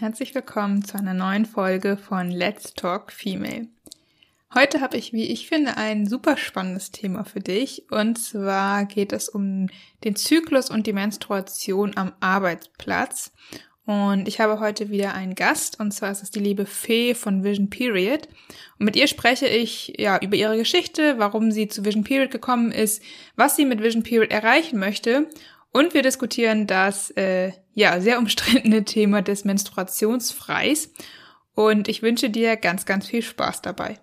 Herzlich willkommen zu einer neuen Folge von Let's Talk Female. Heute habe ich, wie ich finde, ein super spannendes Thema für dich. Und zwar geht es um den Zyklus und die Menstruation am Arbeitsplatz. Und ich habe heute wieder einen Gast, und zwar ist es die liebe Fee von Vision Period. Und mit ihr spreche ich ja über ihre Geschichte, warum sie zu Vision Period gekommen ist, was sie mit Vision Period erreichen möchte und wir diskutieren das äh, ja sehr umstrittene Thema des Menstruationsfreis. Und ich wünsche dir ganz, ganz viel Spaß dabei.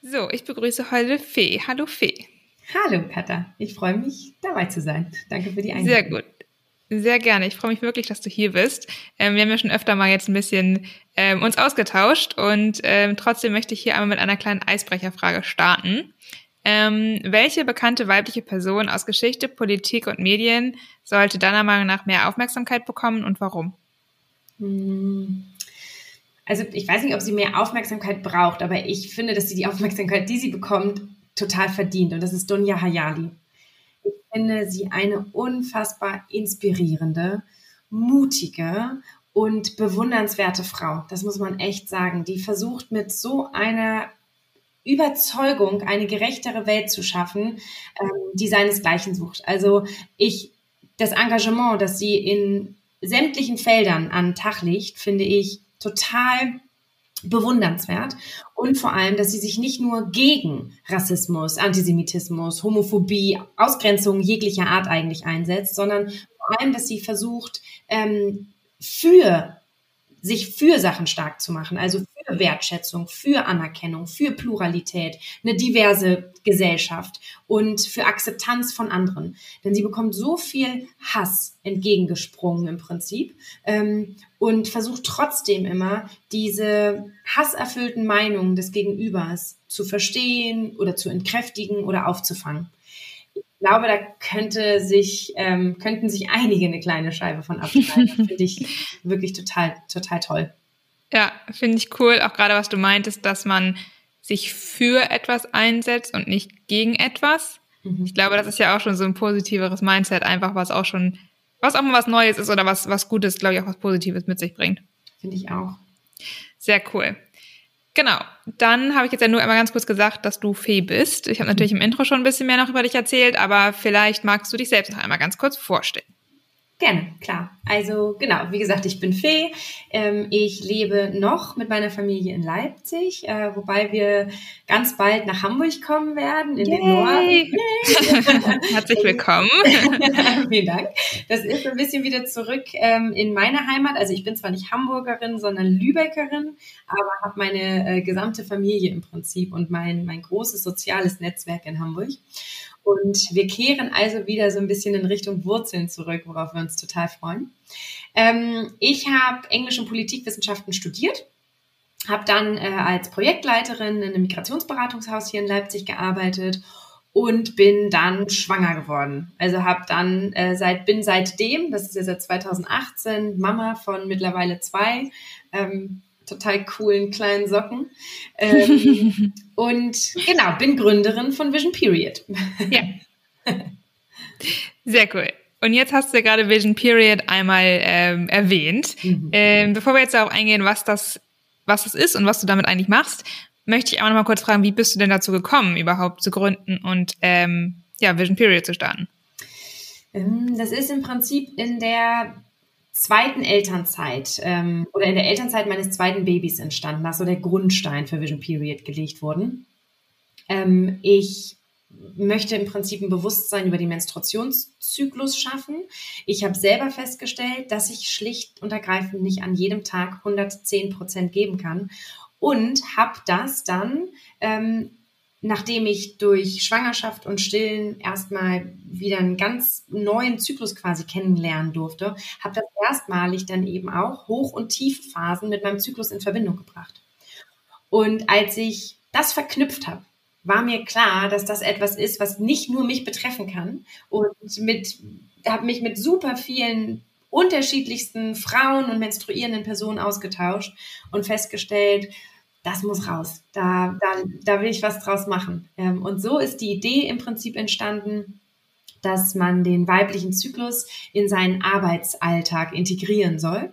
So, ich begrüße heute Fee. Hallo Fee. Hallo Katha, ich freue mich dabei zu sein. Danke für die Einladung. Sehr gut. Sehr gerne. Ich freue mich wirklich, dass du hier bist. Ähm, wir haben ja schon öfter mal jetzt ein bisschen ähm, uns ausgetauscht und ähm, trotzdem möchte ich hier einmal mit einer kleinen Eisbrecherfrage starten. Ähm, welche bekannte weibliche Person aus Geschichte, Politik und Medien sollte deiner Meinung nach mehr Aufmerksamkeit bekommen und warum? Hm. Also ich weiß nicht, ob sie mehr Aufmerksamkeit braucht, aber ich finde, dass sie die Aufmerksamkeit, die sie bekommt, total verdient. Und das ist Dunja Hayali. Ich finde sie eine unfassbar inspirierende, mutige und bewundernswerte Frau. Das muss man echt sagen. Die versucht mit so einer Überzeugung, eine gerechtere Welt zu schaffen, ähm, die seinesgleichen sucht. Also ich, das Engagement, das sie in sämtlichen Feldern an Tag legt, finde ich total bewundernswert und vor allem, dass sie sich nicht nur gegen Rassismus, Antisemitismus, Homophobie, Ausgrenzung jeglicher Art eigentlich einsetzt, sondern vor allem, dass sie versucht, ähm, für sich für Sachen stark zu machen, also für Wertschätzung, für Anerkennung, für Pluralität, eine diverse Gesellschaft und für Akzeptanz von anderen. Denn sie bekommt so viel Hass entgegengesprungen im Prinzip ähm, und versucht trotzdem immer diese hasserfüllten Meinungen des Gegenübers zu verstehen oder zu entkräftigen oder aufzufangen glaube, da könnte sich, ähm, könnten sich einige eine kleine Scheibe von abschneiden. Finde ich wirklich total, total toll. Ja, finde ich cool. Auch gerade, was du meintest, dass man sich für etwas einsetzt und nicht gegen etwas. Mhm. Ich glaube, das ist ja auch schon so ein positiveres Mindset, einfach was auch schon, was auch mal was Neues ist oder was, was Gutes, glaube ich, auch was Positives mit sich bringt. Finde ich auch. Sehr cool. Genau. Dann habe ich jetzt ja nur einmal ganz kurz gesagt, dass du Fee bist. Ich habe natürlich im Intro schon ein bisschen mehr noch über dich erzählt, aber vielleicht magst du dich selbst noch einmal ganz kurz vorstellen. Gerne, klar. Also genau, wie gesagt, ich bin Fee. Ähm, ich lebe noch mit meiner Familie in Leipzig, äh, wobei wir ganz bald nach Hamburg kommen werden, in Yay. den Norden. Herzlich willkommen. Vielen Dank. Das ist ein bisschen wieder zurück ähm, in meine Heimat. Also ich bin zwar nicht Hamburgerin, sondern Lübeckerin, aber habe meine äh, gesamte Familie im Prinzip und mein, mein großes soziales Netzwerk in Hamburg. Und wir kehren also wieder so ein bisschen in Richtung Wurzeln zurück, worauf wir uns total freuen. Ähm, ich habe Englisch und Politikwissenschaften studiert, habe dann äh, als Projektleiterin in einem Migrationsberatungshaus hier in Leipzig gearbeitet und bin dann schwanger geworden. Also habe dann äh, seit bin seitdem, das ist ja seit 2018, Mama von mittlerweile zwei. Ähm, total coolen kleinen Socken. Ähm, und genau, bin Gründerin von Vision Period. Ja. Sehr cool. Und jetzt hast du ja gerade Vision Period einmal ähm, erwähnt. Mhm. Ähm, bevor wir jetzt darauf eingehen, was das, was das ist und was du damit eigentlich machst, möchte ich auch noch mal kurz fragen, wie bist du denn dazu gekommen, überhaupt zu gründen und ähm, ja, Vision Period zu starten? Ähm, das ist im Prinzip in der zweiten Elternzeit ähm, oder in der Elternzeit meines zweiten Babys entstanden. Da ist so der Grundstein für Vision Period gelegt worden. Ähm, ich möchte im Prinzip ein Bewusstsein über den Menstruationszyklus schaffen. Ich habe selber festgestellt, dass ich schlicht und ergreifend nicht an jedem Tag 110 Prozent geben kann und habe das dann ähm, nachdem ich durch Schwangerschaft und Stillen erstmal wieder einen ganz neuen Zyklus quasi kennenlernen durfte, habe das erstmalig dann eben auch Hoch- und Tiefphasen mit meinem Zyklus in Verbindung gebracht. Und als ich das verknüpft habe, war mir klar, dass das etwas ist, was nicht nur mich betreffen kann und mit habe mich mit super vielen unterschiedlichsten Frauen und menstruierenden Personen ausgetauscht und festgestellt, das muss raus. Da, da, da will ich was draus machen. Ähm, und so ist die Idee im Prinzip entstanden, dass man den weiblichen Zyklus in seinen Arbeitsalltag integrieren soll.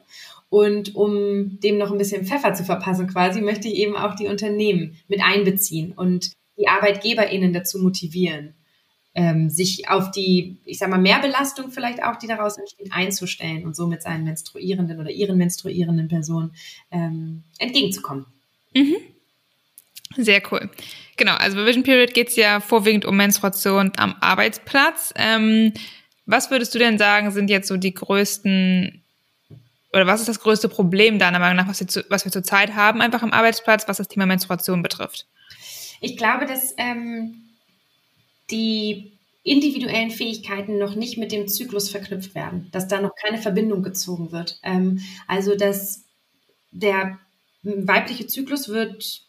Und um dem noch ein bisschen Pfeffer zu verpassen quasi, möchte ich eben auch die Unternehmen mit einbeziehen und die ArbeitgeberInnen dazu motivieren, ähm, sich auf die, ich sag mal, Mehrbelastung vielleicht auch, die daraus entsteht, einzustellen und somit seinen menstruierenden oder ihren menstruierenden Personen ähm, entgegenzukommen. Mhm. Sehr cool. Genau, also bei Vision Period geht es ja vorwiegend um Menstruation am Arbeitsplatz. Ähm, was würdest du denn sagen, sind jetzt so die größten oder was ist das größte Problem deiner Meinung nach, was wir, zu, was wir zurzeit haben, einfach am Arbeitsplatz, was das Thema Menstruation betrifft? Ich glaube, dass ähm, die individuellen Fähigkeiten noch nicht mit dem Zyklus verknüpft werden, dass da noch keine Verbindung gezogen wird. Ähm, also, dass der weibliche Zyklus wird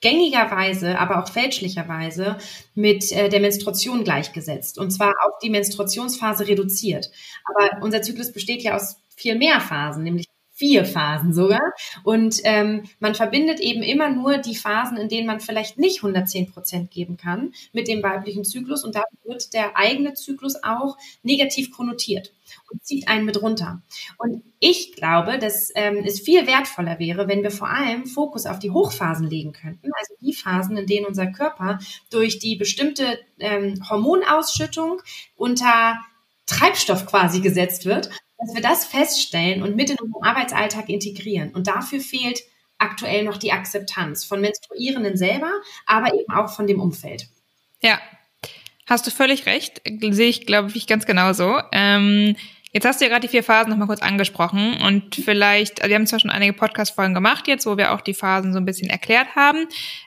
gängigerweise, aber auch fälschlicherweise mit äh, der Menstruation gleichgesetzt. Und zwar auf die Menstruationsphase reduziert. Aber unser Zyklus besteht ja aus viel mehr Phasen, nämlich vier Phasen sogar. Und ähm, man verbindet eben immer nur die Phasen, in denen man vielleicht nicht 110 Prozent geben kann, mit dem weiblichen Zyklus. Und damit wird der eigene Zyklus auch negativ konnotiert und zieht einen mit runter. Und ich glaube, dass ähm, es viel wertvoller wäre, wenn wir vor allem Fokus auf die Hochphasen legen könnten, also die Phasen, in denen unser Körper durch die bestimmte ähm, Hormonausschüttung unter Treibstoff quasi gesetzt wird dass wir das feststellen und mit in unseren Arbeitsalltag integrieren. Und dafür fehlt aktuell noch die Akzeptanz von Menstruierenden selber, aber eben auch von dem Umfeld. Ja, hast du völlig recht. Sehe ich, glaube ich, ganz genauso. Ähm, jetzt hast du ja gerade die vier Phasen nochmal kurz angesprochen und vielleicht, also wir haben zwar schon einige Podcast-Folgen gemacht jetzt, wo wir auch die Phasen so ein bisschen erklärt haben,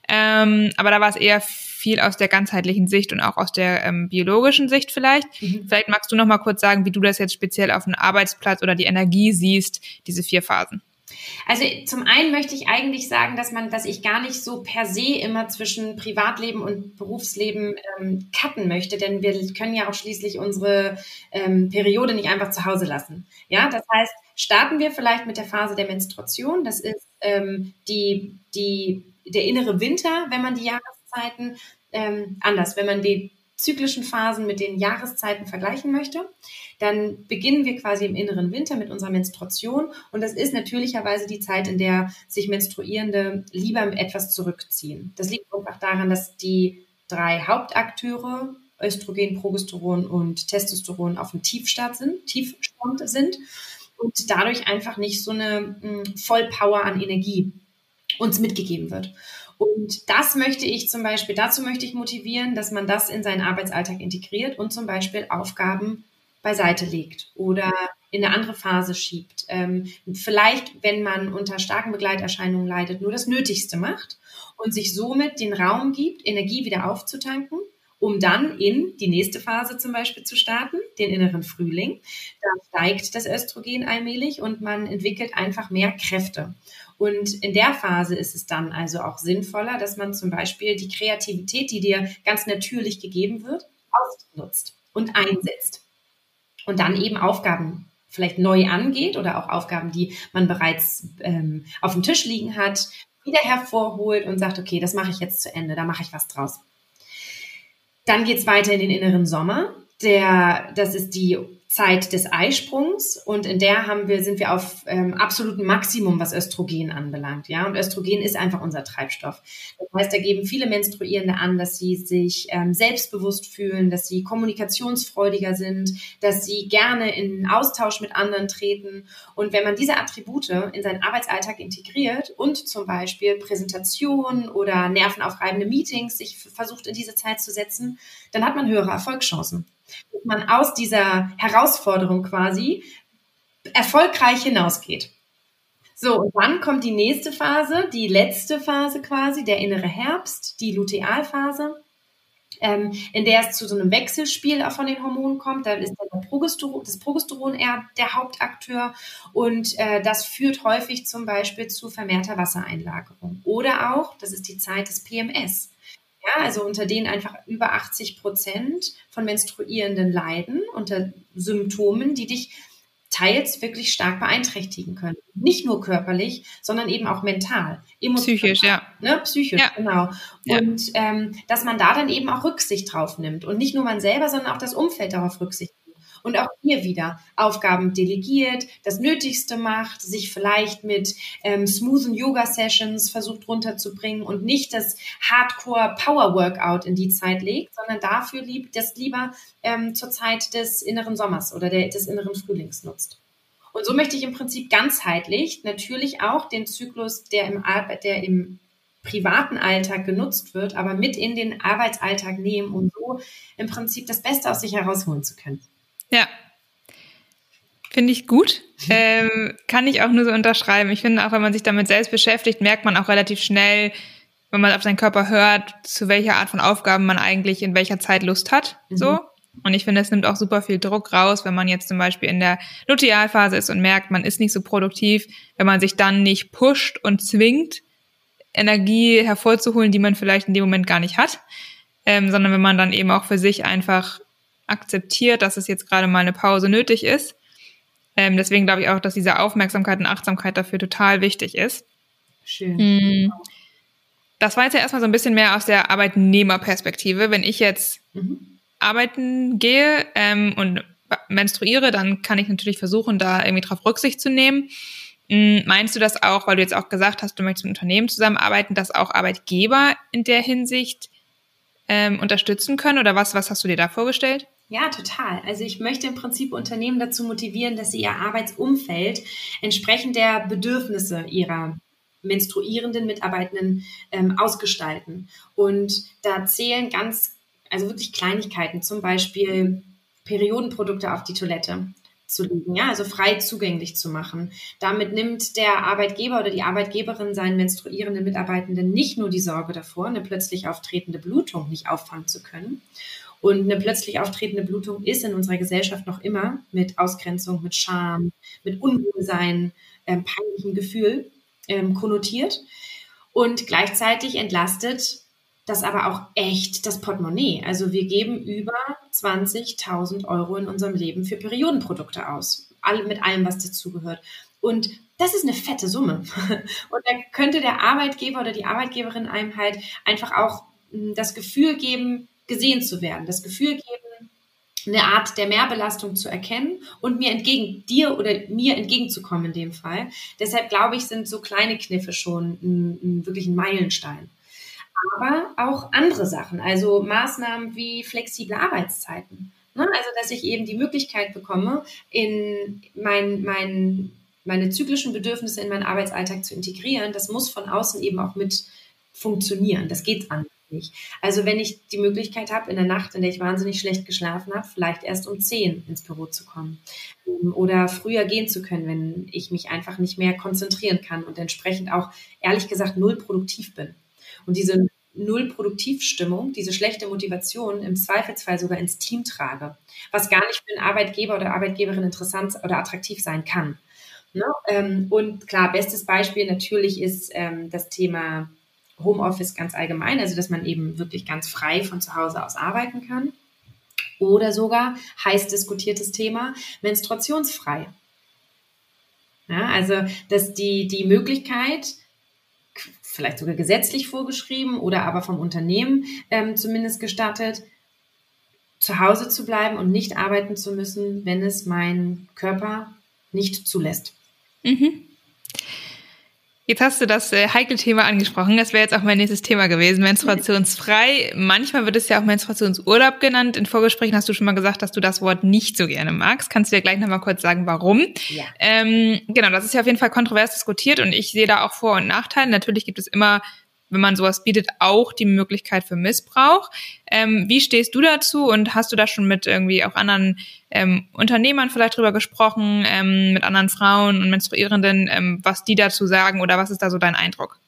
ähm, aber da war es eher viel aus der ganzheitlichen Sicht und auch aus der ähm, biologischen Sicht vielleicht. Mhm. Vielleicht magst du noch mal kurz sagen, wie du das jetzt speziell auf dem Arbeitsplatz oder die Energie siehst, diese vier Phasen. Also zum einen möchte ich eigentlich sagen, dass man, dass ich gar nicht so per se immer zwischen Privatleben und Berufsleben ähm, cutten möchte, denn wir können ja auch schließlich unsere ähm, Periode nicht einfach zu Hause lassen. Ja, das heißt, starten wir vielleicht mit der Phase der Menstruation. Das ist ähm, die, die, der innere Winter, wenn man die Jahres Jahreszeiten ähm, anders. Wenn man die zyklischen Phasen mit den Jahreszeiten vergleichen möchte, dann beginnen wir quasi im inneren Winter mit unserer Menstruation und das ist natürlicherweise die Zeit, in der sich Menstruierende lieber etwas zurückziehen. Das liegt einfach daran, dass die drei Hauptakteure Östrogen, Progesteron und Testosteron auf dem Tiefstand sind, Tiefstand sind und dadurch einfach nicht so eine hm, Vollpower an Energie uns mitgegeben wird. Und das möchte ich zum Beispiel, dazu möchte ich motivieren, dass man das in seinen Arbeitsalltag integriert und zum Beispiel Aufgaben beiseite legt oder in eine andere Phase schiebt. Ähm, vielleicht, wenn man unter starken Begleiterscheinungen leidet, nur das Nötigste macht und sich somit den Raum gibt, Energie wieder aufzutanken, um dann in die nächste Phase zum Beispiel zu starten, den inneren Frühling. Da steigt das Östrogen allmählich und man entwickelt einfach mehr Kräfte. Und in der Phase ist es dann also auch sinnvoller, dass man zum Beispiel die Kreativität, die dir ganz natürlich gegeben wird, ausnutzt und einsetzt. Und dann eben Aufgaben vielleicht neu angeht oder auch Aufgaben, die man bereits ähm, auf dem Tisch liegen hat, wieder hervorholt und sagt, okay, das mache ich jetzt zu Ende, da mache ich was draus. Dann geht es weiter in den inneren Sommer. Der, das ist die Zeit des Eisprungs und in der haben wir, sind wir auf ähm, absolutem Maximum, was Östrogen anbelangt. Ja, und Östrogen ist einfach unser Treibstoff. Das heißt, da geben viele Menstruierende an, dass sie sich ähm, selbstbewusst fühlen, dass sie kommunikationsfreudiger sind, dass sie gerne in Austausch mit anderen treten. Und wenn man diese Attribute in seinen Arbeitsalltag integriert und zum Beispiel Präsentationen oder nervenaufreibende Meetings sich versucht in diese Zeit zu setzen, dann hat man höhere Erfolgschancen dass man aus dieser Herausforderung quasi erfolgreich hinausgeht. So, und dann kommt die nächste Phase, die letzte Phase quasi, der innere Herbst, die Lutealphase ähm, in der es zu so einem Wechselspiel von den Hormonen kommt. Da ist Progesteron, das Progesteron eher der Hauptakteur und äh, das führt häufig zum Beispiel zu vermehrter Wassereinlagerung. Oder auch, das ist die Zeit des PMS. Ja, also unter denen einfach über 80 Prozent von Menstruierenden leiden unter Symptomen, die dich teils wirklich stark beeinträchtigen können. Nicht nur körperlich, sondern eben auch mental. Psychisch, ja. Ne? Psychisch, ja. genau. Und ja. ähm, dass man da dann eben auch Rücksicht drauf nimmt. Und nicht nur man selber, sondern auch das Umfeld darauf Rücksicht und auch hier wieder Aufgaben delegiert, das Nötigste macht, sich vielleicht mit ähm, smoothen Yoga-Sessions versucht runterzubringen und nicht das Hardcore-Power-Workout in die Zeit legt, sondern dafür lieb, das lieber ähm, zur Zeit des inneren Sommers oder der, des inneren Frühlings nutzt. Und so möchte ich im Prinzip ganzheitlich natürlich auch den Zyklus, der im, der im privaten Alltag genutzt wird, aber mit in den Arbeitsalltag nehmen, um so im Prinzip das Beste aus sich herausholen zu können. Ja. Finde ich gut. Ähm, kann ich auch nur so unterschreiben. Ich finde auch, wenn man sich damit selbst beschäftigt, merkt man auch relativ schnell, wenn man auf seinen Körper hört, zu welcher Art von Aufgaben man eigentlich in welcher Zeit Lust hat. Mhm. So. Und ich finde, es nimmt auch super viel Druck raus, wenn man jetzt zum Beispiel in der Lutealphase ist und merkt, man ist nicht so produktiv, wenn man sich dann nicht pusht und zwingt, Energie hervorzuholen, die man vielleicht in dem Moment gar nicht hat, ähm, sondern wenn man dann eben auch für sich einfach akzeptiert, dass es jetzt gerade mal eine Pause nötig ist. Ähm, deswegen glaube ich auch, dass diese Aufmerksamkeit und Achtsamkeit dafür total wichtig ist. Schön. Mhm. Das war jetzt ja erstmal so ein bisschen mehr aus der Arbeitnehmerperspektive. Wenn ich jetzt mhm. arbeiten gehe ähm, und menstruiere, dann kann ich natürlich versuchen, da irgendwie drauf Rücksicht zu nehmen. Mhm, meinst du das auch, weil du jetzt auch gesagt hast, du möchtest mit Unternehmen zusammenarbeiten, dass auch Arbeitgeber in der Hinsicht ähm, unterstützen können? Oder was, was hast du dir da vorgestellt? Ja, total. Also ich möchte im Prinzip Unternehmen dazu motivieren, dass sie ihr Arbeitsumfeld entsprechend der Bedürfnisse ihrer menstruierenden Mitarbeitenden ähm, ausgestalten. Und da zählen ganz, also wirklich Kleinigkeiten, zum Beispiel Periodenprodukte auf die Toilette zu legen, ja, also frei zugänglich zu machen. Damit nimmt der Arbeitgeber oder die Arbeitgeberin seinen menstruierenden Mitarbeitenden nicht nur die Sorge davor, eine plötzlich auftretende Blutung nicht auffangen zu können. Und eine plötzlich auftretende Blutung ist in unserer Gesellschaft noch immer mit Ausgrenzung, mit Scham, mit Unwohlsein, ähm, peinlichem Gefühl ähm, konnotiert. Und gleichzeitig entlastet das aber auch echt das Portemonnaie. Also wir geben über 20.000 Euro in unserem Leben für Periodenprodukte aus, all, mit allem, was dazugehört. Und das ist eine fette Summe. Und da könnte der Arbeitgeber oder die Arbeitgeberin einem halt einfach auch hm, das Gefühl geben, gesehen zu werden, das Gefühl geben, eine Art der Mehrbelastung zu erkennen und mir entgegen, dir oder mir entgegenzukommen in dem Fall. Deshalb glaube ich, sind so kleine Kniffe schon ein, ein, wirklich ein Meilenstein aber auch andere Sachen, also Maßnahmen wie flexible Arbeitszeiten. Ne? Also, dass ich eben die Möglichkeit bekomme, in mein, mein, meine zyklischen Bedürfnisse in meinen Arbeitsalltag zu integrieren. Das muss von außen eben auch mit funktionieren. Das geht anders nicht. Also wenn ich die Möglichkeit habe, in der Nacht, in der ich wahnsinnig schlecht geschlafen habe, vielleicht erst um zehn ins Büro zu kommen ähm, oder früher gehen zu können, wenn ich mich einfach nicht mehr konzentrieren kann und entsprechend auch ehrlich gesagt null produktiv bin. Und diese Null-Produktivstimmung, diese schlechte Motivation im Zweifelsfall sogar ins Team trage, was gar nicht für einen Arbeitgeber oder Arbeitgeberin interessant oder attraktiv sein kann. Ne? Ähm, und klar, bestes Beispiel natürlich ist ähm, das Thema Homeoffice ganz allgemein, also dass man eben wirklich ganz frei von zu Hause aus arbeiten kann. Oder sogar heiß diskutiertes Thema menstruationsfrei. Ja, also dass die, die Möglichkeit, vielleicht sogar gesetzlich vorgeschrieben oder aber vom Unternehmen ähm, zumindest gestattet, zu Hause zu bleiben und nicht arbeiten zu müssen, wenn es mein Körper nicht zulässt. Mhm. Jetzt hast du das äh, heikle Thema angesprochen. Das wäre jetzt auch mein nächstes Thema gewesen, menstruationsfrei. Manchmal wird es ja auch Menstruationsurlaub genannt. In Vorgesprächen hast du schon mal gesagt, dass du das Wort nicht so gerne magst. Kannst du dir gleich nochmal kurz sagen, warum? Ja. Ähm, genau, das ist ja auf jeden Fall kontrovers diskutiert und ich sehe da auch Vor- und Nachteile. Natürlich gibt es immer wenn man sowas bietet, auch die Möglichkeit für Missbrauch. Ähm, wie stehst du dazu und hast du da schon mit irgendwie auch anderen ähm, Unternehmern vielleicht drüber gesprochen, ähm, mit anderen Frauen und Menstruierenden, ähm, was die dazu sagen oder was ist da so dein Eindruck?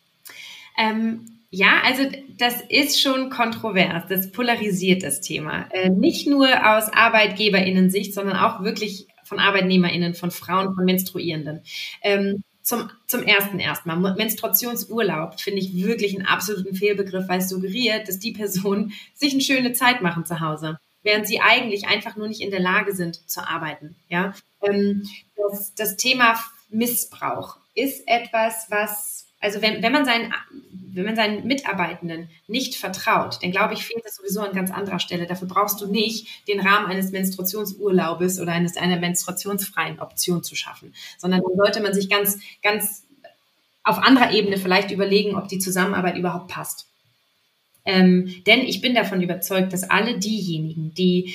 Ähm, ja, also das ist schon kontrovers. Das polarisiert das Thema. Äh, nicht nur aus ArbeitgeberInnen-Sicht, sondern auch wirklich von ArbeitnehmerInnen, von Frauen, von Menstruierenden. Ähm, zum, zum ersten erstmal. Menstruationsurlaub finde ich wirklich einen absoluten Fehlbegriff, weil es suggeriert, dass die Personen sich eine schöne Zeit machen zu Hause, während sie eigentlich einfach nur nicht in der Lage sind zu arbeiten. Ja, ähm, das, das Thema Missbrauch ist etwas, was also wenn, wenn man seinen, wenn man seinen Mitarbeitenden nicht vertraut, dann glaube ich, fehlt das sowieso an ganz anderer Stelle. Dafür brauchst du nicht den Rahmen eines Menstruationsurlaubes oder eines einer menstruationsfreien Option zu schaffen, sondern dann sollte man sich ganz, ganz auf anderer Ebene vielleicht überlegen, ob die Zusammenarbeit überhaupt passt. Ähm, denn ich bin davon überzeugt, dass alle diejenigen, die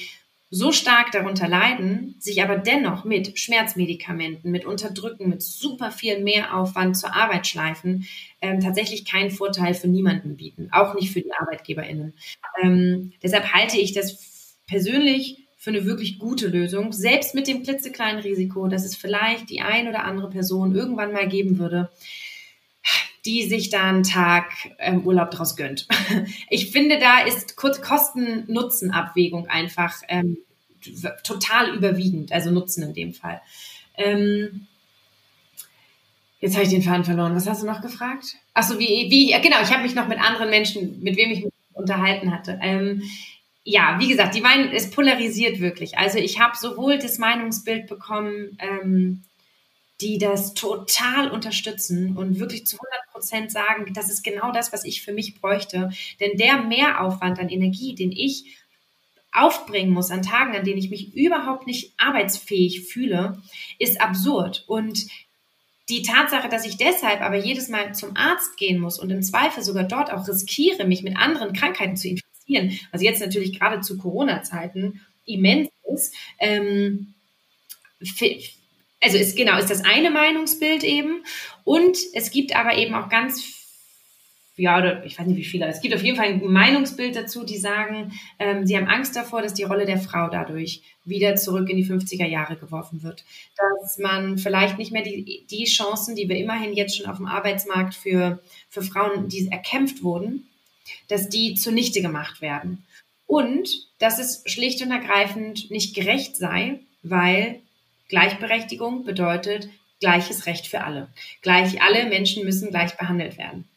so stark darunter leiden, sich aber dennoch mit Schmerzmedikamenten, mit Unterdrücken, mit super viel Mehraufwand zur Arbeit schleifen, ähm, tatsächlich keinen Vorteil für niemanden bieten, auch nicht für die ArbeitgeberInnen. Ähm, deshalb halte ich das persönlich für eine wirklich gute Lösung, selbst mit dem klitzekleinen Risiko, dass es vielleicht die ein oder andere Person irgendwann mal geben würde, die sich da einen Tag ähm, Urlaub draus gönnt. Ich finde, da ist Kosten-Nutzen-Abwägung einfach ähm, total überwiegend, also Nutzen in dem Fall. Ähm, jetzt habe ich den Faden verloren. Was hast du noch gefragt? Achso, wie, wie, genau, ich habe mich noch mit anderen Menschen, mit wem ich mich unterhalten hatte. Ähm, ja, wie gesagt, die Meinung, es polarisiert wirklich. Also ich habe sowohl das Meinungsbild bekommen, ähm, die das total unterstützen und wirklich zu 100 Prozent sagen, das ist genau das, was ich für mich bräuchte. Denn der Mehraufwand an Energie, den ich aufbringen muss an Tagen, an denen ich mich überhaupt nicht arbeitsfähig fühle, ist absurd. Und die Tatsache, dass ich deshalb aber jedes Mal zum Arzt gehen muss und im Zweifel sogar dort auch riskiere, mich mit anderen Krankheiten zu infizieren, was jetzt natürlich gerade zu Corona-Zeiten immens ist, ähm, also ist genau, ist das eine Meinungsbild eben. Und es gibt aber eben auch ganz ja, oder ich weiß nicht wie viele, es gibt auf jeden Fall ein Meinungsbild dazu, die sagen, ähm, sie haben Angst davor, dass die Rolle der Frau dadurch wieder zurück in die 50er Jahre geworfen wird. Dass man vielleicht nicht mehr die, die Chancen, die wir immerhin jetzt schon auf dem Arbeitsmarkt für, für Frauen, die erkämpft wurden, dass die zunichte gemacht werden. Und dass es schlicht und ergreifend nicht gerecht sei, weil Gleichberechtigung bedeutet gleiches Recht für alle. Gleich alle Menschen müssen gleich behandelt werden.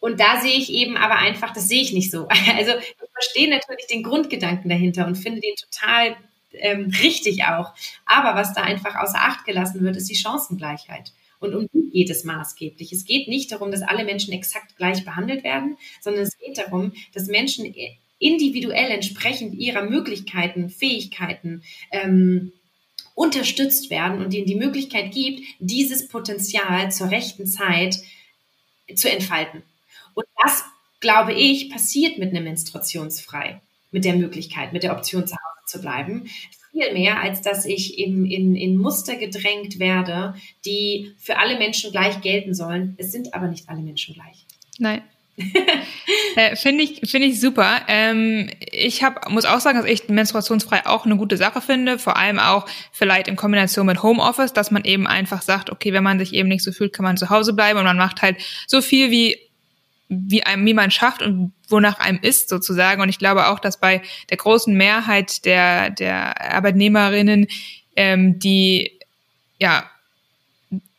Und da sehe ich eben aber einfach, das sehe ich nicht so. Also ich verstehe natürlich den Grundgedanken dahinter und finde den total ähm, richtig auch. Aber was da einfach außer Acht gelassen wird, ist die Chancengleichheit. Und um die geht es maßgeblich. Es geht nicht darum, dass alle Menschen exakt gleich behandelt werden, sondern es geht darum, dass Menschen individuell entsprechend ihrer Möglichkeiten, Fähigkeiten, ähm, unterstützt werden und ihnen die Möglichkeit gibt, dieses Potenzial zur rechten Zeit zu entfalten. Und das, glaube ich, passiert mit einem Menstruationsfrei, mit der Möglichkeit, mit der Option zu Hause zu bleiben. Viel mehr, als dass ich in, in, in Muster gedrängt werde, die für alle Menschen gleich gelten sollen. Es sind aber nicht alle Menschen gleich. Nein, äh, finde ich, finde ich super. Ähm, ich hab, muss auch sagen, dass ich menstruationsfrei auch eine gute Sache finde. Vor allem auch vielleicht in Kombination mit Homeoffice, dass man eben einfach sagt, okay, wenn man sich eben nicht so fühlt, kann man zu Hause bleiben und man macht halt so viel wie wie einem, wie man schafft und wonach einem ist sozusagen. Und ich glaube auch, dass bei der großen Mehrheit der der Arbeitnehmerinnen, ähm, die ja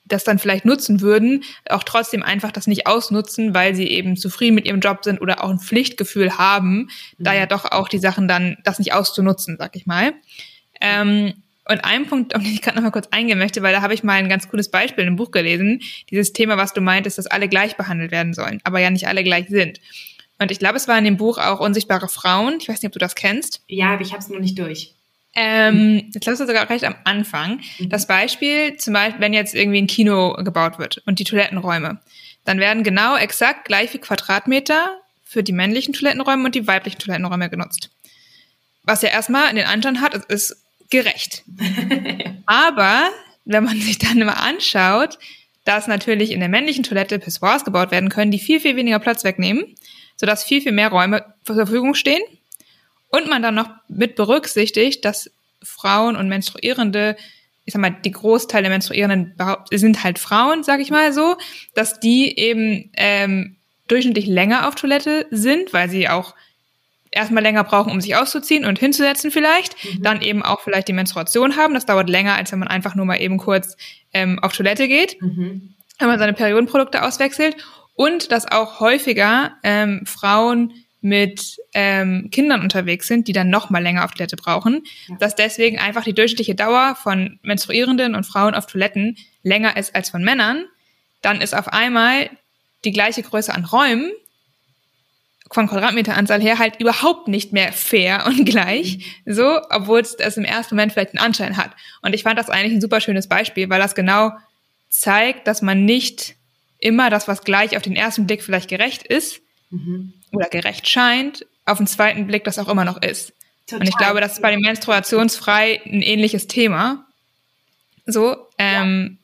das dann vielleicht nutzen würden, auch trotzdem einfach das nicht ausnutzen, weil sie eben zufrieden mit ihrem Job sind oder auch ein Pflichtgefühl haben, mhm. da ja doch auch die Sachen dann, das nicht auszunutzen, sag ich mal. Ähm, und ein Punkt, auf den ich gerade noch mal kurz eingehen möchte, weil da habe ich mal ein ganz cooles Beispiel in einem Buch gelesen, dieses Thema, was du meintest, dass alle gleich behandelt werden sollen, aber ja nicht alle gleich sind. Und ich glaube, es war in dem Buch auch Unsichtbare Frauen. Ich weiß nicht, ob du das kennst. Ja, aber ich habe es noch nicht durch. Ähm, ich glaube, das sogar recht am Anfang. Mhm. Das Beispiel, zum Beispiel, wenn jetzt irgendwie ein Kino gebaut wird und die Toilettenräume, dann werden genau exakt gleich wie Quadratmeter für die männlichen Toilettenräume und die weiblichen Toilettenräume genutzt. Was ja erstmal in den Anschein hat, es ist gerecht. Aber wenn man sich dann immer anschaut, dass natürlich in der männlichen Toilette Pissoirs gebaut werden können, die viel, viel weniger Platz wegnehmen, sodass viel, viel mehr Räume zur Verfügung stehen. Und man dann noch mit berücksichtigt, dass Frauen und Menstruierende, ich sag mal, die Großteil der Menstruierenden sind halt Frauen, sag ich mal so, dass die eben ähm, durchschnittlich länger auf Toilette sind, weil sie auch erstmal länger brauchen, um sich auszuziehen und hinzusetzen vielleicht, mhm. dann eben auch vielleicht die Menstruation haben. Das dauert länger, als wenn man einfach nur mal eben kurz ähm, auf Toilette geht, mhm. wenn man seine Periodenprodukte auswechselt. Und dass auch häufiger ähm, Frauen mit ähm, Kindern unterwegs sind, die dann noch mal länger auf Toilette brauchen, ja. dass deswegen einfach die durchschnittliche Dauer von Menstruierenden und Frauen auf Toiletten länger ist als von Männern, dann ist auf einmal die gleiche Größe an Räumen von Quadratmeteranzahl her halt überhaupt nicht mehr fair und gleich, so, obwohl es das im ersten Moment vielleicht einen Anschein hat. Und ich fand das eigentlich ein super schönes Beispiel, weil das genau zeigt, dass man nicht immer das, was gleich auf den ersten Blick vielleicht gerecht ist mhm. oder gerecht scheint, auf den zweiten Blick das auch immer noch ist. Total. Und ich glaube, das ist bei dem Menstruationsfrei ein ähnliches Thema. So, ähm,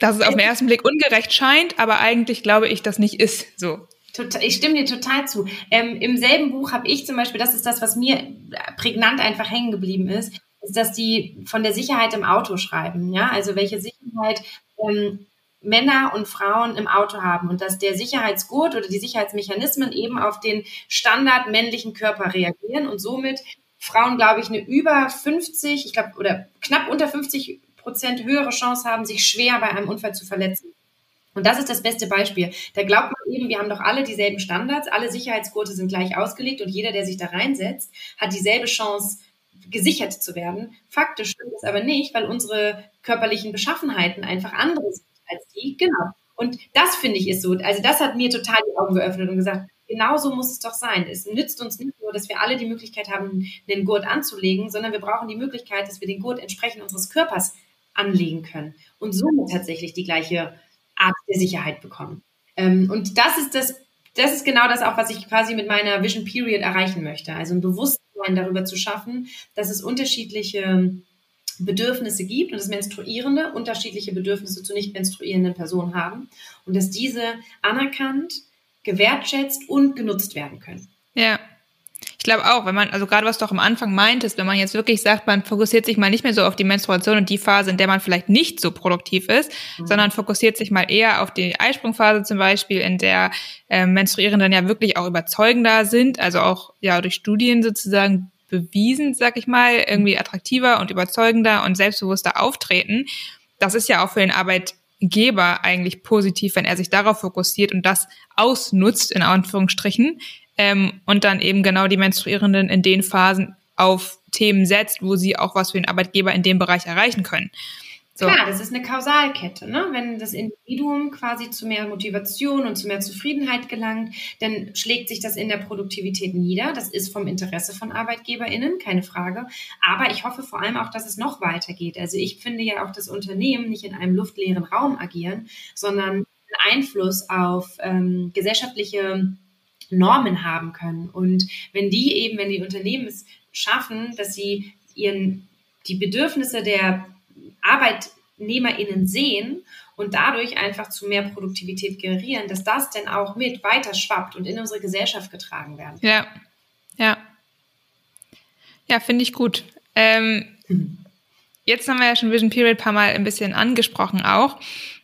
ja. dass es auf den ersten Blick ungerecht scheint, aber eigentlich glaube ich, das nicht ist so. Total, ich stimme dir total zu. Ähm, Im selben Buch habe ich zum Beispiel, das ist das, was mir prägnant einfach hängen geblieben ist, ist, dass die von der Sicherheit im Auto schreiben. Ja, also welche Sicherheit ähm, Männer und Frauen im Auto haben und dass der Sicherheitsgurt oder die Sicherheitsmechanismen eben auf den Standard männlichen Körper reagieren und somit Frauen, glaube ich, eine über 50, ich glaube, oder knapp unter 50 Prozent höhere Chance haben, sich schwer bei einem Unfall zu verletzen. Und das ist das beste Beispiel. Da glaubt man eben, wir haben doch alle dieselben Standards, alle Sicherheitsgurte sind gleich ausgelegt und jeder, der sich da reinsetzt, hat dieselbe Chance, gesichert zu werden. Faktisch stimmt das aber nicht, weil unsere körperlichen Beschaffenheiten einfach andere sind als die. Genau. Und das finde ich ist so. Also das hat mir total die Augen geöffnet und gesagt, genau so muss es doch sein. Es nützt uns nicht nur, dass wir alle die Möglichkeit haben, den Gurt anzulegen, sondern wir brauchen die Möglichkeit, dass wir den Gurt entsprechend unseres Körpers anlegen können und somit tatsächlich die gleiche Art der Sicherheit bekommen. Ähm, und das ist das, das ist genau das auch, was ich quasi mit meiner Vision Period erreichen möchte. Also ein Bewusstsein darüber zu schaffen, dass es unterschiedliche Bedürfnisse gibt und dass Menstruierende unterschiedliche Bedürfnisse zu nicht menstruierenden Personen haben und dass diese anerkannt, gewertschätzt und genutzt werden können. Ja, ich glaube auch, wenn man, also gerade was du auch am Anfang meintest, wenn man jetzt wirklich sagt, man fokussiert sich mal nicht mehr so auf die Menstruation und die Phase, in der man vielleicht nicht so produktiv ist, mhm. sondern fokussiert sich mal eher auf die Eisprungphase zum Beispiel, in der äh, Menstruierenden ja wirklich auch überzeugender sind, also auch ja durch Studien sozusagen bewiesen, sag ich mal, irgendwie attraktiver und überzeugender und selbstbewusster auftreten. Das ist ja auch für den Arbeitgeber eigentlich positiv, wenn er sich darauf fokussiert und das ausnutzt, in Anführungsstrichen, ähm, und dann eben genau die Menstruierenden in den Phasen auf Themen setzt, wo sie auch was für den Arbeitgeber in dem Bereich erreichen können. So. Klar, das ist eine Kausalkette. Ne? Wenn das Individuum quasi zu mehr Motivation und zu mehr Zufriedenheit gelangt, dann schlägt sich das in der Produktivität nieder. Das ist vom Interesse von ArbeitgeberInnen, keine Frage. Aber ich hoffe vor allem auch, dass es noch weitergeht. Also ich finde ja auch, dass Unternehmen nicht in einem luftleeren Raum agieren, sondern Einfluss auf ähm, gesellschaftliche Normen haben können. Und wenn die eben, wenn die Unternehmen es schaffen, dass sie ihren, die Bedürfnisse der ArbeitnehmerInnen sehen und dadurch einfach zu mehr Produktivität generieren, dass das dann auch mit weiter schwappt und in unsere Gesellschaft getragen werden. Ja, ja. Ja, finde ich gut. Ähm. Jetzt haben wir ja schon Vision Period ein paar Mal ein bisschen angesprochen auch.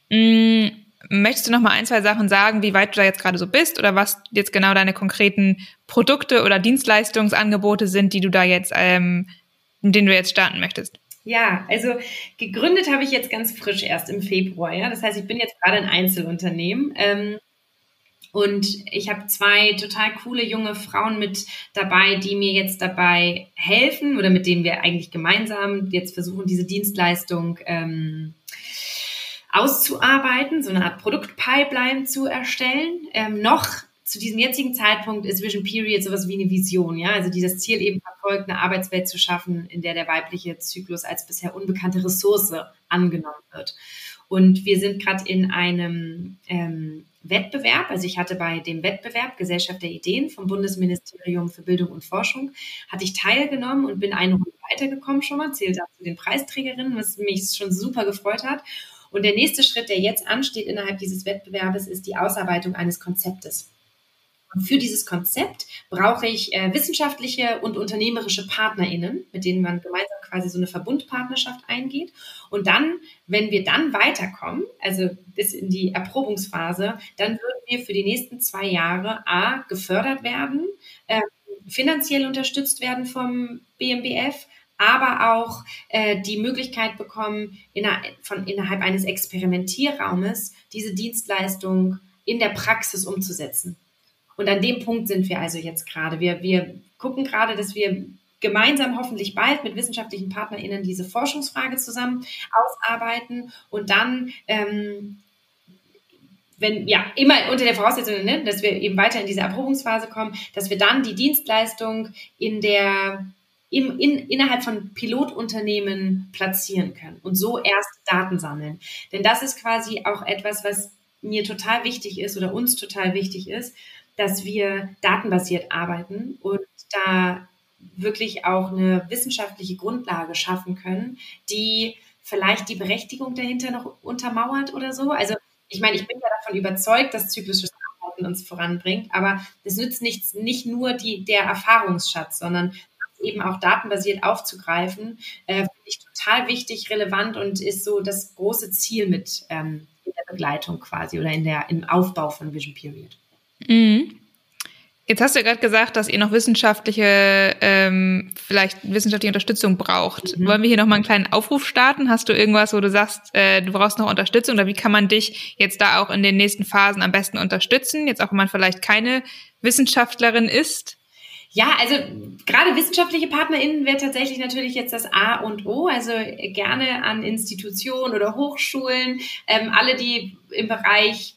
Mhm Möchtest du noch mal ein, zwei Sachen sagen, wie weit du da jetzt gerade so bist oder was jetzt genau deine konkreten Produkte oder Dienstleistungsangebote sind, die du da jetzt, ähm, in denen du jetzt starten möchtest? Ja, also gegründet habe ich jetzt ganz frisch erst im Februar. Ja, das heißt, ich bin jetzt gerade ein Einzelunternehmen. Ähm, und ich habe zwei total coole junge Frauen mit dabei, die mir jetzt dabei helfen oder mit denen wir eigentlich gemeinsam jetzt versuchen, diese Dienstleistung ähm, auszuarbeiten, so eine Art Produktpipeline zu erstellen. Ähm, noch zu diesem jetzigen Zeitpunkt ist Vision Period sowas wie eine Vision, ja, also dieses Ziel eben verfolgt, eine Arbeitswelt zu schaffen, in der der weibliche Zyklus als bisher unbekannte Ressource angenommen wird. Und wir sind gerade in einem ähm, Wettbewerb, also ich hatte bei dem Wettbewerb Gesellschaft der Ideen vom Bundesministerium für Bildung und Forschung, hatte ich teilgenommen und bin eine Runde weitergekommen schon mal, zählt auch zu den Preisträgerinnen, was mich schon super gefreut hat. Und der nächste Schritt, der jetzt ansteht innerhalb dieses Wettbewerbes, ist die Ausarbeitung eines Konzeptes. Für dieses Konzept brauche ich äh, wissenschaftliche und unternehmerische PartnerInnen, mit denen man gemeinsam quasi so eine Verbundpartnerschaft eingeht. Und dann, wenn wir dann weiterkommen, also bis in die Erprobungsphase, dann würden wir für die nächsten zwei Jahre A gefördert werden, äh, finanziell unterstützt werden vom BMBF, aber auch äh, die Möglichkeit bekommen, inner, von, innerhalb eines Experimentierraumes diese Dienstleistung in der Praxis umzusetzen. Und an dem Punkt sind wir also jetzt gerade. Wir, wir gucken gerade, dass wir gemeinsam hoffentlich bald mit wissenschaftlichen PartnerInnen diese Forschungsfrage zusammen ausarbeiten und dann ähm, wenn, ja, immer unter der Voraussetzung, ne, dass wir eben weiter in diese Erprobungsphase kommen, dass wir dann die Dienstleistung in der, im, in, innerhalb von Pilotunternehmen platzieren können und so erst Daten sammeln. Denn das ist quasi auch etwas, was mir total wichtig ist oder uns total wichtig ist, dass wir datenbasiert arbeiten und da wirklich auch eine wissenschaftliche Grundlage schaffen können, die vielleicht die Berechtigung dahinter noch untermauert oder so. Also ich meine, ich bin ja davon überzeugt, dass zyklisches Arbeiten uns voranbringt, aber es nützt nichts, nicht nur die, der Erfahrungsschatz, sondern eben auch datenbasiert aufzugreifen, äh, finde ich total wichtig, relevant und ist so das große Ziel mit ähm, in der Begleitung quasi oder in der, im Aufbau von Vision Period. Mhm. Jetzt hast du ja gerade gesagt, dass ihr noch wissenschaftliche, ähm, vielleicht wissenschaftliche Unterstützung braucht. Mhm. Wollen wir hier noch mal einen kleinen Aufruf starten? Hast du irgendwas, wo du sagst, äh, du brauchst noch Unterstützung oder wie kann man dich jetzt da auch in den nächsten Phasen am besten unterstützen? Jetzt auch, wenn man vielleicht keine Wissenschaftlerin ist? Ja, also gerade wissenschaftliche PartnerInnen wäre tatsächlich natürlich jetzt das A und O. Also gerne an Institutionen oder Hochschulen, ähm, alle, die im Bereich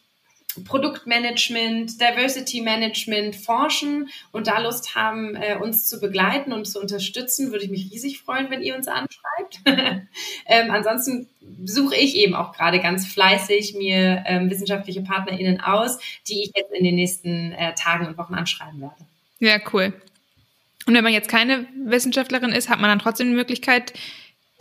Produktmanagement, Diversity Management forschen und da Lust haben, äh, uns zu begleiten und zu unterstützen, würde ich mich riesig freuen, wenn ihr uns anschreibt. ähm, ansonsten suche ich eben auch gerade ganz fleißig mir ähm, wissenschaftliche PartnerInnen aus, die ich jetzt in den nächsten äh, Tagen und Wochen anschreiben werde. Ja, cool. Und wenn man jetzt keine Wissenschaftlerin ist, hat man dann trotzdem die Möglichkeit,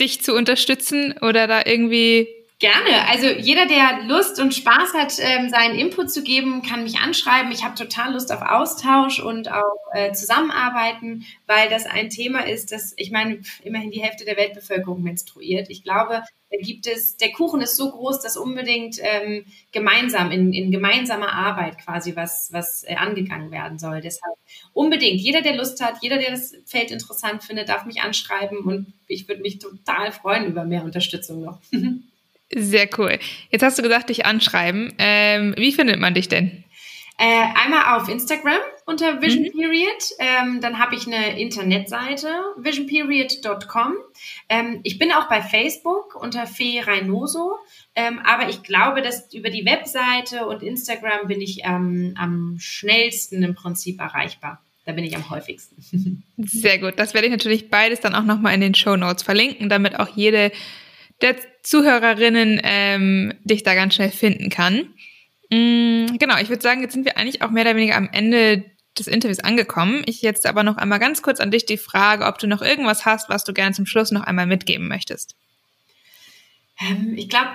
dich zu unterstützen oder da irgendwie Gerne. Also jeder, der Lust und Spaß hat, ähm, seinen Input zu geben, kann mich anschreiben. Ich habe total Lust auf Austausch und auch äh, Zusammenarbeiten, weil das ein Thema ist, das, ich meine, immerhin die Hälfte der Weltbevölkerung menstruiert. Ich glaube, da gibt es, der Kuchen ist so groß, dass unbedingt ähm, gemeinsam, in, in gemeinsamer Arbeit quasi was, was äh, angegangen werden soll. Deshalb unbedingt, jeder, der Lust hat, jeder, der das Feld interessant findet, darf mich anschreiben und ich würde mich total freuen über mehr Unterstützung noch. Sehr cool. Jetzt hast du gesagt, dich anschreiben. Ähm, wie findet man dich denn? Äh, einmal auf Instagram unter Vision mhm. Period. Ähm, dann habe ich eine Internetseite, visionperiod.com. Ähm, ich bin auch bei Facebook unter Fee Reinoso. Ähm, aber ich glaube, dass über die Webseite und Instagram bin ich ähm, am schnellsten im Prinzip erreichbar. Da bin ich am häufigsten. Sehr gut. Das werde ich natürlich beides dann auch nochmal in den Show Notes verlinken, damit auch jede der Zuhörerinnen ähm, dich da ganz schnell finden kann. Mm, genau, ich würde sagen, jetzt sind wir eigentlich auch mehr oder weniger am Ende des Interviews angekommen. Ich jetzt aber noch einmal ganz kurz an dich die Frage, ob du noch irgendwas hast, was du gerne zum Schluss noch einmal mitgeben möchtest. Ähm, ich glaube,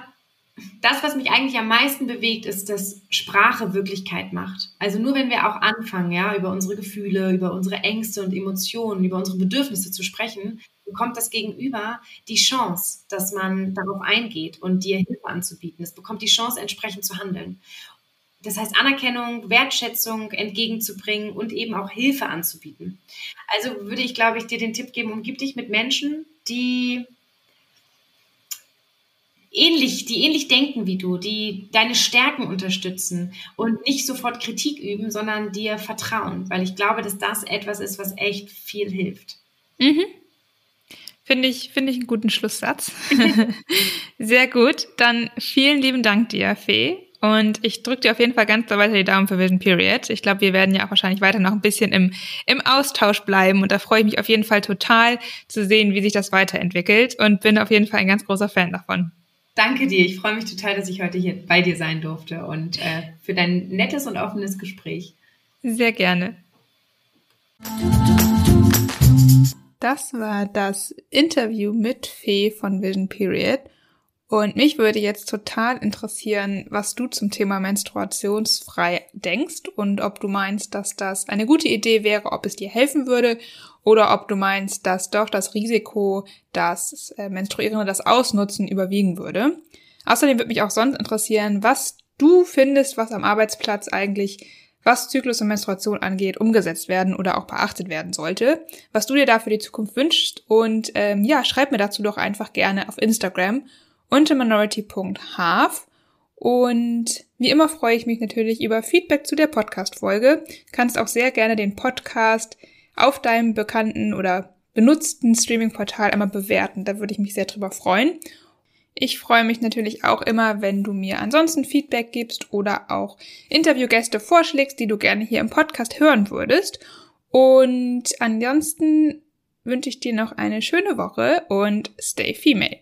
das, was mich eigentlich am meisten bewegt, ist, dass Sprache Wirklichkeit macht. Also nur wenn wir auch anfangen, ja, über unsere Gefühle, über unsere Ängste und Emotionen, über unsere Bedürfnisse zu sprechen, bekommt das Gegenüber die Chance, dass man darauf eingeht und dir Hilfe anzubieten. Es bekommt die Chance, entsprechend zu handeln. Das heißt, Anerkennung, Wertschätzung entgegenzubringen und eben auch Hilfe anzubieten. Also würde ich, glaube ich, dir den Tipp geben, umgib dich mit Menschen, die ähnlich, die ähnlich denken wie du, die deine Stärken unterstützen und nicht sofort Kritik üben, sondern dir vertrauen, weil ich glaube, dass das etwas ist, was echt viel hilft. Mhm. Finde ich, finde ich einen guten Schlusssatz. Sehr gut. Dann vielen lieben Dank dir, Fee. Und ich drücke dir auf jeden Fall ganz doll weiter die Daumen für Vision Period. Ich glaube, wir werden ja auch wahrscheinlich weiter noch ein bisschen im, im Austausch bleiben. Und da freue ich mich auf jeden Fall total zu sehen, wie sich das weiterentwickelt. Und bin auf jeden Fall ein ganz großer Fan davon. Danke dir. Ich freue mich total, dass ich heute hier bei dir sein durfte und äh, für dein nettes und offenes Gespräch. Sehr gerne. Das war das Interview mit Fee von Vision Period. Und mich würde jetzt total interessieren, was du zum Thema menstruationsfrei denkst und ob du meinst, dass das eine gute Idee wäre, ob es dir helfen würde oder ob du meinst, dass doch das Risiko, dass äh, Menstruierende das ausnutzen, überwiegen würde. Außerdem würde mich auch sonst interessieren, was du findest, was am Arbeitsplatz eigentlich, was Zyklus und Menstruation angeht, umgesetzt werden oder auch beachtet werden sollte, was du dir da für die Zukunft wünschst und ähm, ja, schreib mir dazu doch einfach gerne auf Instagram unter minority.half und wie immer freue ich mich natürlich über Feedback zu der Podcast-Folge. Kannst auch sehr gerne den Podcast auf deinem bekannten oder benutzten Streaming-Portal einmal bewerten. Da würde ich mich sehr drüber freuen. Ich freue mich natürlich auch immer, wenn du mir ansonsten Feedback gibst oder auch Interviewgäste vorschlägst, die du gerne hier im Podcast hören würdest. Und ansonsten wünsche ich dir noch eine schöne Woche und stay female.